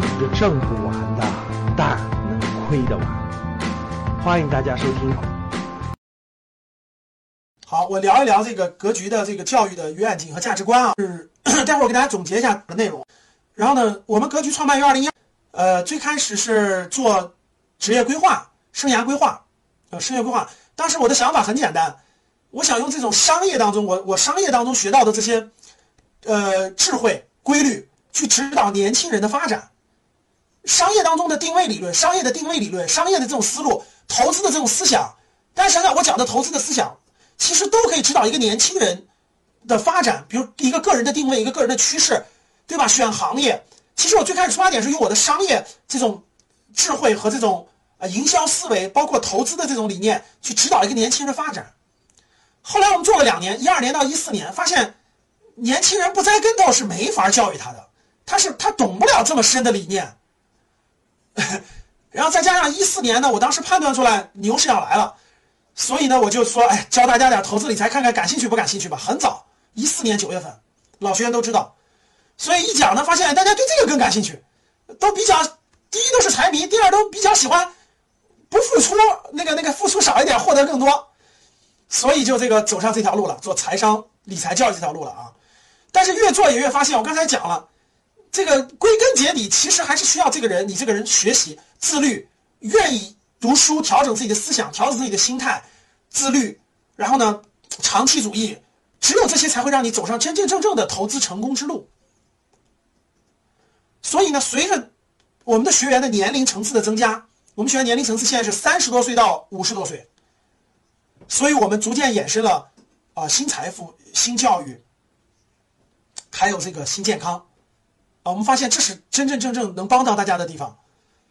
钱挣不完的，但能亏得完。欢迎大家收听。好，我聊一聊这个格局的这个教育的愿景和价值观啊，是 待会儿我给大家总结一下的内容。然后呢，我们格局创办于二零一，呃，最开始是做职业规划、生涯规划，呃，生涯规划。当时我的想法很简单，我想用这种商业当中，我我商业当中学到的这些，呃，智慧规律。去指导年轻人的发展，商业当中的定位理论，商业的定位理论，商业的这种思路，投资的这种思想，大家想想我讲的投资的思想，其实都可以指导一个年轻人的发展。比如一个个人的定位，一个个人的趋势，对吧？选行业，其实我最开始出发点是用我的商业这种智慧和这种呃营销思维，包括投资的这种理念，去指导一个年轻人的发展。后来我们做了两年，一二年到一四年，发现年轻人不栽跟头是没法教育他的。他是他懂不了这么深的理念，然后再加上一四年呢，我当时判断出来牛市要来了，所以呢，我就说，哎，教大家点投资理财，看看感兴趣不感兴趣吧。很早，一四年九月份，老学员都知道，所以一讲呢，发现大家对这个更感兴趣，都比较，第一都是财迷，第二都比较喜欢不付出，那个那个付出少一点，获得更多，所以就这个走上这条路了，做财商理财教育这条路了啊。但是越做也越发现，我刚才讲了。这个归根结底，其实还是需要这个人，你这个人学习自律，愿意读书，调整自己的思想，调整自己的心态，自律，然后呢，长期主义，只有这些才会让你走上真真正正的投资成功之路。所以呢，随着我们的学员的年龄层次的增加，我们学员年龄层次现在是三十多岁到五十多岁，所以我们逐渐衍生了啊新财富、新教育，还有这个新健康。啊，我们发现这是真真正正能帮到大家的地方。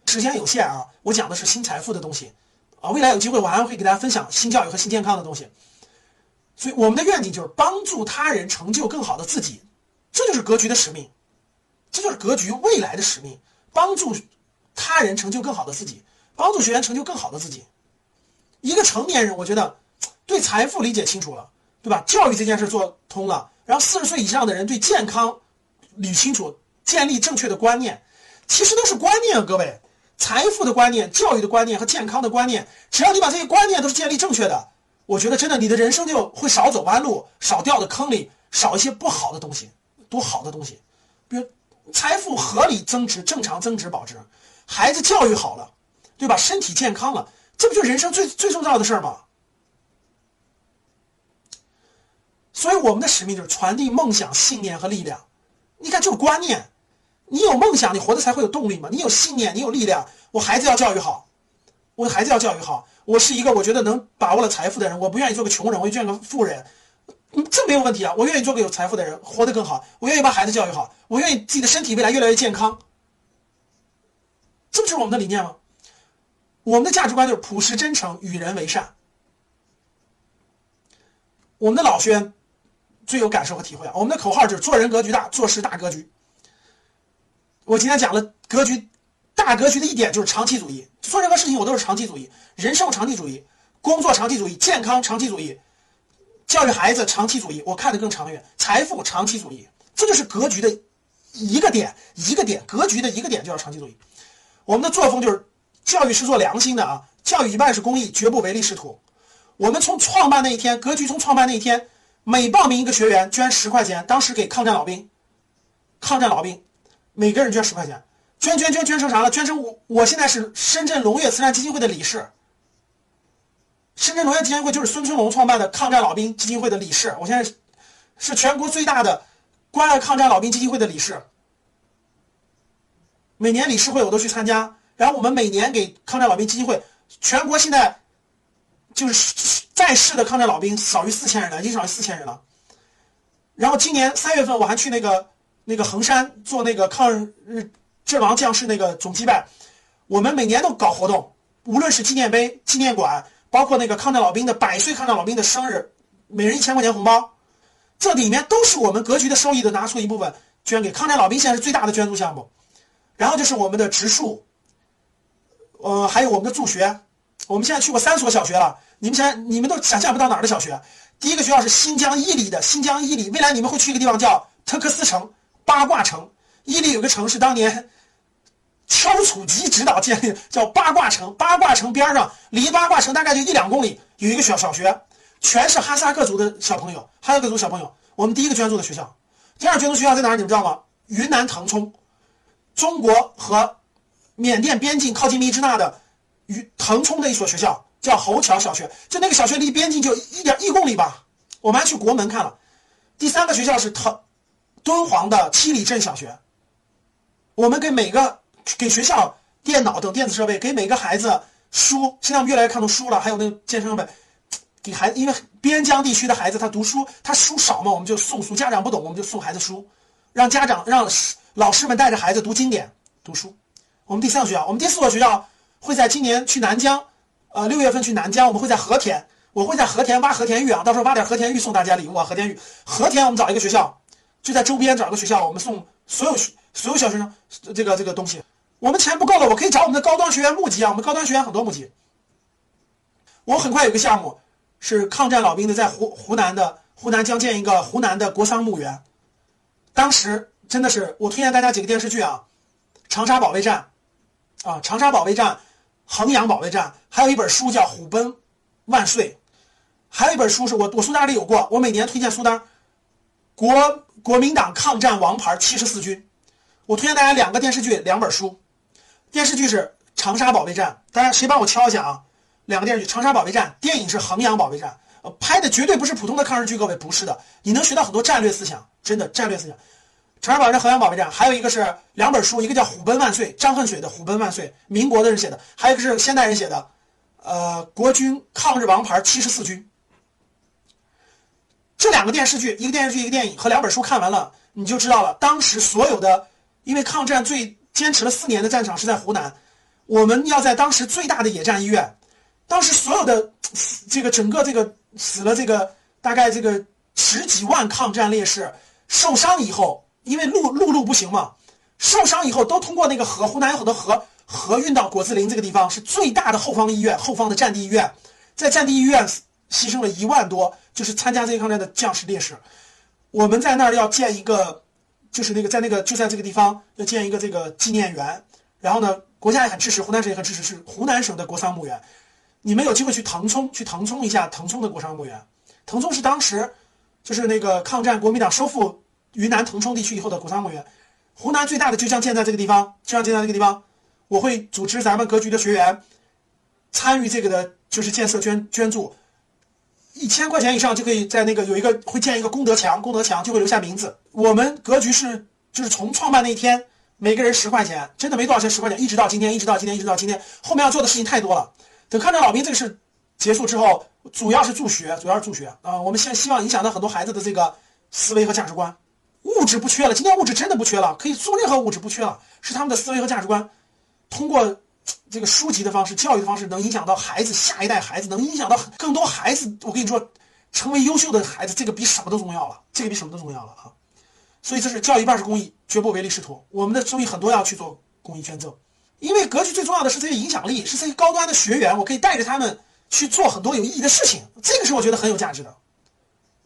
时间有限啊，我讲的是新财富的东西啊。未来有机会，我还会给大家分享新教育和新健康的东西。所以，我们的愿景就是帮助他人成就更好的自己，这就是格局的使命，这就是格局未来的使命：帮助他人成就更好的自己，帮助学员成就更好的自己。一个成年人，我觉得对财富理解清楚了，对吧？教育这件事做通了，然后四十岁以上的人对健康捋清楚。建立正确的观念，其实都是观念啊，各位，财富的观念、教育的观念和健康的观念，只要你把这些观念都是建立正确的，我觉得真的你的人生就会少走弯路，少掉的坑里，少一些不好的东西，多好的东西，比如财富合理增值、正常增值保值，孩子教育好了，对吧？身体健康了，这不就人生最最重要的事儿吗？所以我们的使命就是传递梦想、信念和力量。你看，就是观念。你有梦想，你活着才会有动力嘛。你有信念，你有力量。我孩子要教育好，我的孩子要教育好。我是一个我觉得能把握了财富的人，我不愿意做个穷人，我愿意做个富人。这没有问题啊。我愿意做个有财富的人，活得更好。我愿意把孩子教育好，我愿意自己的身体未来越来越健康。这不就是我们的理念吗？我们的价值观就是朴实真诚，与人为善。我们的老学员最有感受和体会啊。我们的口号就是做人格局大，做事大格局。我今天讲了格局，大格局的一点就是长期主义。做任何事情我都是长期主义，人生长期主义，工作长期主义，健康长期主义，教育孩子长期主义。我看得更长远，财富长期主义，这就是格局的一个点，一个点，格局的一个点就叫长期主义。我们的作风就是教育是做良心的啊，教育一半是公益，绝不唯利是图。我们从创办那一天，格局从创办那一天，每报名一个学员捐十块钱，当时给抗战老兵，抗战老兵。每个人捐十块钱，捐捐捐捐成啥了？捐成我我现在是深圳龙跃慈善基金会的理事。深圳龙跃基金会就是孙春龙创办的抗战老兵基金会的理事，我现在是全国最大的关爱抗战老兵基金会的理事。每年理事会我都去参加，然后我们每年给抗战老兵基金会，全国现在就是在世的抗战老兵少于四千人了，已经少于四千人了。然后今年三月份我还去那个。那个衡山做那个抗日阵亡将士那个总祭拜，我们每年都搞活动，无论是纪念碑、纪念馆，包括那个抗战老兵的百岁抗战老兵的生日，每人一千块钱红包，这里面都是我们格局的收益的拿出一部分捐给抗战老兵，现在是最大的捐助项目。然后就是我们的植树，呃，还有我们的助学，我们现在去过三所小学了，你们想你们都想象不到哪儿的小学。第一个学校是新疆伊犁的新疆伊犁，未来你们会去一个地方叫特克斯城。八卦城，伊犁有个城市，当年丘处机指导建立，叫八卦城。八卦城边上，离八卦城大概就一两公里，有一个小小学，全是哈萨克族的小朋友，哈萨克族小朋友。我们第一个捐助的学校，第二捐助学校在哪儿？你们知道吗？云南腾冲，中国和缅甸边境靠近密支那的于腾冲的一所学校，叫侯桥小学。就那个小学离边境就一点一公里吧。我们还去国门看了。第三个学校是腾敦煌的七里镇小学，我们给每个。给学校电脑等电子设备，给每个孩子书。现在我们越来越看重书了，还有那个健身本，给孩子，因为边疆地区的孩子他读书他书少嘛，我们就送书。家长不懂，我们就送孩子书，让家长让老师们带着孩子读经典、读书。我们第三个学校，我们第四所学校会在今年去南疆，呃，六月份去南疆，我们会在和田，我会在和田挖和田玉啊，到时候挖点和田玉送大家礼物啊。和田玉，和田我们找一个学校，就在周边找个学校，我们送所有所有小学生这个这个东西。我们钱不够了，我可以找我们的高端学员募集啊！我们高端学员很多募集。我很快有个项目，是抗战老兵的，在湖湖南的湖南将建一个湖南的国殇墓园。当时真的是，我推荐大家几个电视剧啊，《长沙保卫战》啊，《长沙保卫战》、《衡阳保卫战》，还有一本书叫《虎贲万岁》，还有一本书是我我书单里有过，我每年推荐书单，《国国民党抗战王牌七十四军》，我推荐大家两个电视剧，两本书。电视剧是《长沙保卫战》，大家谁帮我敲一下啊？两个电视剧，《长沙保卫战》，电影是《衡阳保卫战》。呃，拍的绝对不是普通的抗日剧，各位不是的，你能学到很多战略思想，真的战略思想。《长沙保卫战》、《衡阳保卫战》，还有一个是两本书，一个叫《虎奔万岁》，张恨水的《虎奔万岁》，民国的人写的；还有一个是现代人写的，呃，《国军抗日王牌七十四军》。这两个电视剧，一个电视剧，一个电影和两本书看完了，你就知道了，当时所有的因为抗战最。坚持了四年的战场是在湖南，我们要在当时最大的野战医院，当时所有的这个整个这个死了这个大概这个十几万抗战烈士受伤以后，因为陆陆路不行嘛，受伤以后都通过那个河，湖南有很多河，河运到果子林这个地方是最大的后方医院，后方的战地医院，在战地医院牺牲了一万多，就是参加这一抗战的将士烈士，我们在那儿要建一个。就是那个在那个就在这个地方要建一个这个纪念园，然后呢，国家也很支持，湖南省也很支持，是湖南省的国殇墓园。你们有机会去腾冲，去腾冲一下腾冲的国殇墓园。腾冲是当时就是那个抗战国民党收复云南腾冲地区以后的古桑墓园。湖南最大的就将建在这个地方，就将建在这个地方。我会组织咱们格局的学员参与这个的，就是建设捐捐助。一千块钱以上就可以在那个有一个会建一个功德墙，功德墙就会留下名字。我们格局是就是从创办那一天，每个人十块钱，真的没多少钱，十块钱，一直到今天，一直到今天，一直到今天，后面要做的事情太多了。等抗战老兵这个事结束之后，主要是助学，主要是助学啊。我们现希望影响到很多孩子的这个思维和价值观。物质不缺了，今天物质真的不缺了，可以做任何物质不缺了，是他们的思维和价值观。通过。这个书籍的方式、教育的方式，能影响到孩子下一代孩子，能影响到更多孩子。我跟你说，成为优秀的孩子，这个比什么都重要了，这个比什么都重要了啊！所以这是教育一半是公益，绝不唯利是图。我们的收益很多要去做公益捐赠，因为格局最重要的是这些影响力，是这些高端的学员，我可以带着他们去做很多有意义的事情，这个是我觉得很有价值的。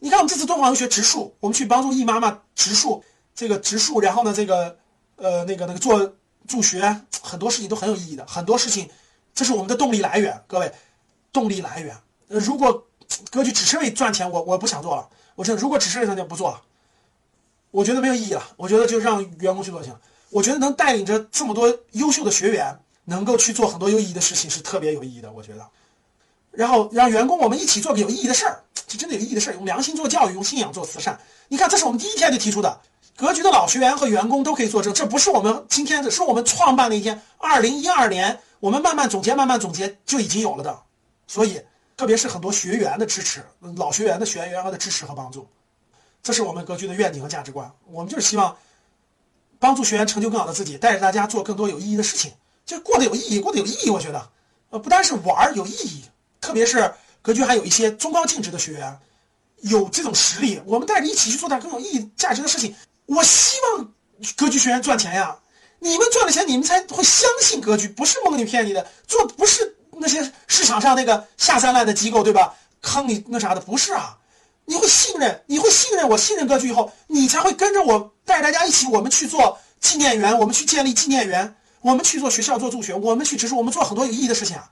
你看，我们这次敦煌游学植树，我们去帮助易妈妈植树，这个植树，然后呢，这个呃，那个那个做。助学很多事情都很有意义的，很多事情，这是我们的动力来源。各位，动力来源。呃，如果格局只是为赚钱，我我不想做了。我这如果只是为赚钱，不做了。我觉得没有意义了。我觉得就让员工去做就行了。我觉得能带领着这么多优秀的学员，能够去做很多有意义的事情，是特别有意义的。我觉得，然后让员工我们一起做个有意义的事儿，就真的有意义的事儿，用良心做教育，用信仰做慈善。你看，这是我们第一天就提出的。格局的老学员和员工都可以作证，这不是我们今天的，是我们创办那一天，二零一二年，我们慢慢总结，慢慢总结就已经有了的。所以，特别是很多学员的支持，老学员的学员的支持和帮助，这是我们格局的愿景和价值观。我们就是希望帮助学员成就更好的自己，带着大家做更多有意义的事情，就过得有意义，过得有意义。我觉得，呃，不单是玩有意义，特别是格局还有一些中高净值的学员，有这种实力，我们带着一起去做点更有意义、价值的事情。我希望格局学员赚钱呀！你们赚了钱，你们才会相信格局，不是蒙你骗你的，做不是那些市场上那个下三滥的机构，对吧？坑你那啥的，不是啊！你会信任，你会信任我，信任格局以后，你才会跟着我带着大家一起，我们去做纪念园，我们去建立纪念园，我们去做学校做助学，我们去只是我们做很多有意义的事情啊。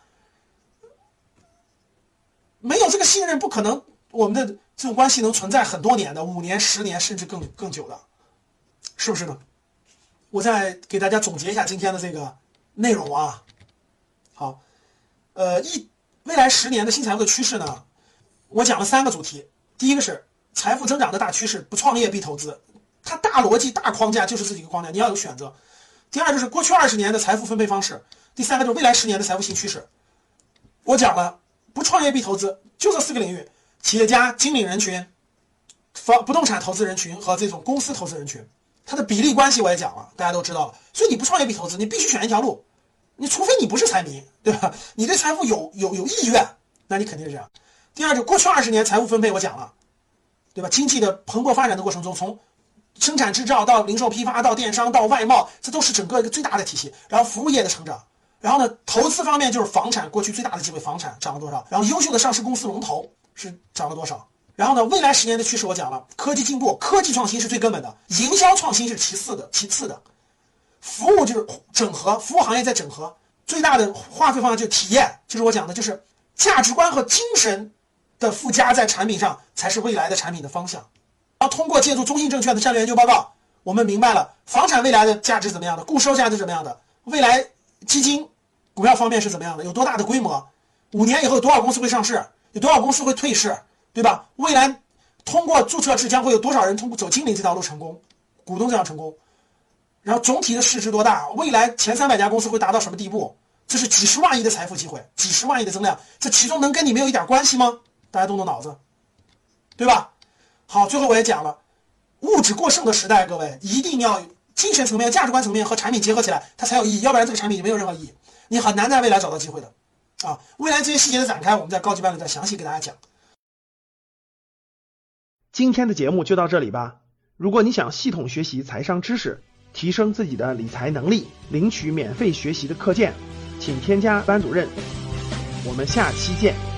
没有这个信任，不可能我们的这种关系能存在很多年的，五年、十年甚至更更久的，是不是呢？我再给大家总结一下今天的这个内容啊。好，呃，一未来十年的新财富的趋势呢，我讲了三个主题。第一个是财富增长的大趋势，不创业必投资，它大逻辑、大框架就是这几个框架，你要有选择。第二就是过去二十年的财富分配方式，第三个就是未来十年的财富新趋势。我讲了。不创业必投资，就这四个领域：企业家、经理人群、房不动产投资人群和这种公司投资人群。它的比例关系我也讲了，大家都知道了。所以你不创业必投资，你必须选一条路。你除非你不是财迷，对吧？你对财富有有有意愿，那你肯定是这样。第二，就过去二十年财富分配我讲了，对吧？经济的蓬勃发展的过程中，从生产制造到零售批发到电商到外贸，这都是整个一个最大的体系。然后服务业的成长。然后呢，投资方面就是房产，过去最大的机会，房产涨了多少？然后优秀的上市公司龙头是涨了多少？然后呢，未来十年的趋势我讲了，科技进步，科技创新是最根本的，营销创新是其次的，其次的，服务就是整合，服务行业在整合，最大的花费方向就是体验，就是我讲的，就是价值观和精神的附加在产品上才是未来的产品的方向。然后通过借助中信证券的战略研究报告，我们明白了房产未来的价值怎么样的，固收价值怎么样的，未来基金。股票方面是怎么样的？有多大的规模？五年以后多少公司会上市？有多少公司会退市？对吧？未来通过注册制将会有多少人通过走经理这条路成功？股东这样成功？然后总体的市值多大？未来前三百家公司会达到什么地步？这是几十万亿的财富机会，几十万亿的增量，这其中能跟你没有一点关系吗？大家动动脑子，对吧？好，最后我也讲了，物质过剩的时代，各位一定要精神层面、价值观层面和产品结合起来，它才有意义，要不然这个产品就没有任何意义。你很难在未来找到机会的，啊，未来这些细节的展开，我们在高级班里再详细给大家讲。今天的节目就到这里吧。如果你想系统学习财商知识，提升自己的理财能力，领取免费学习的课件，请添加班主任。我们下期见。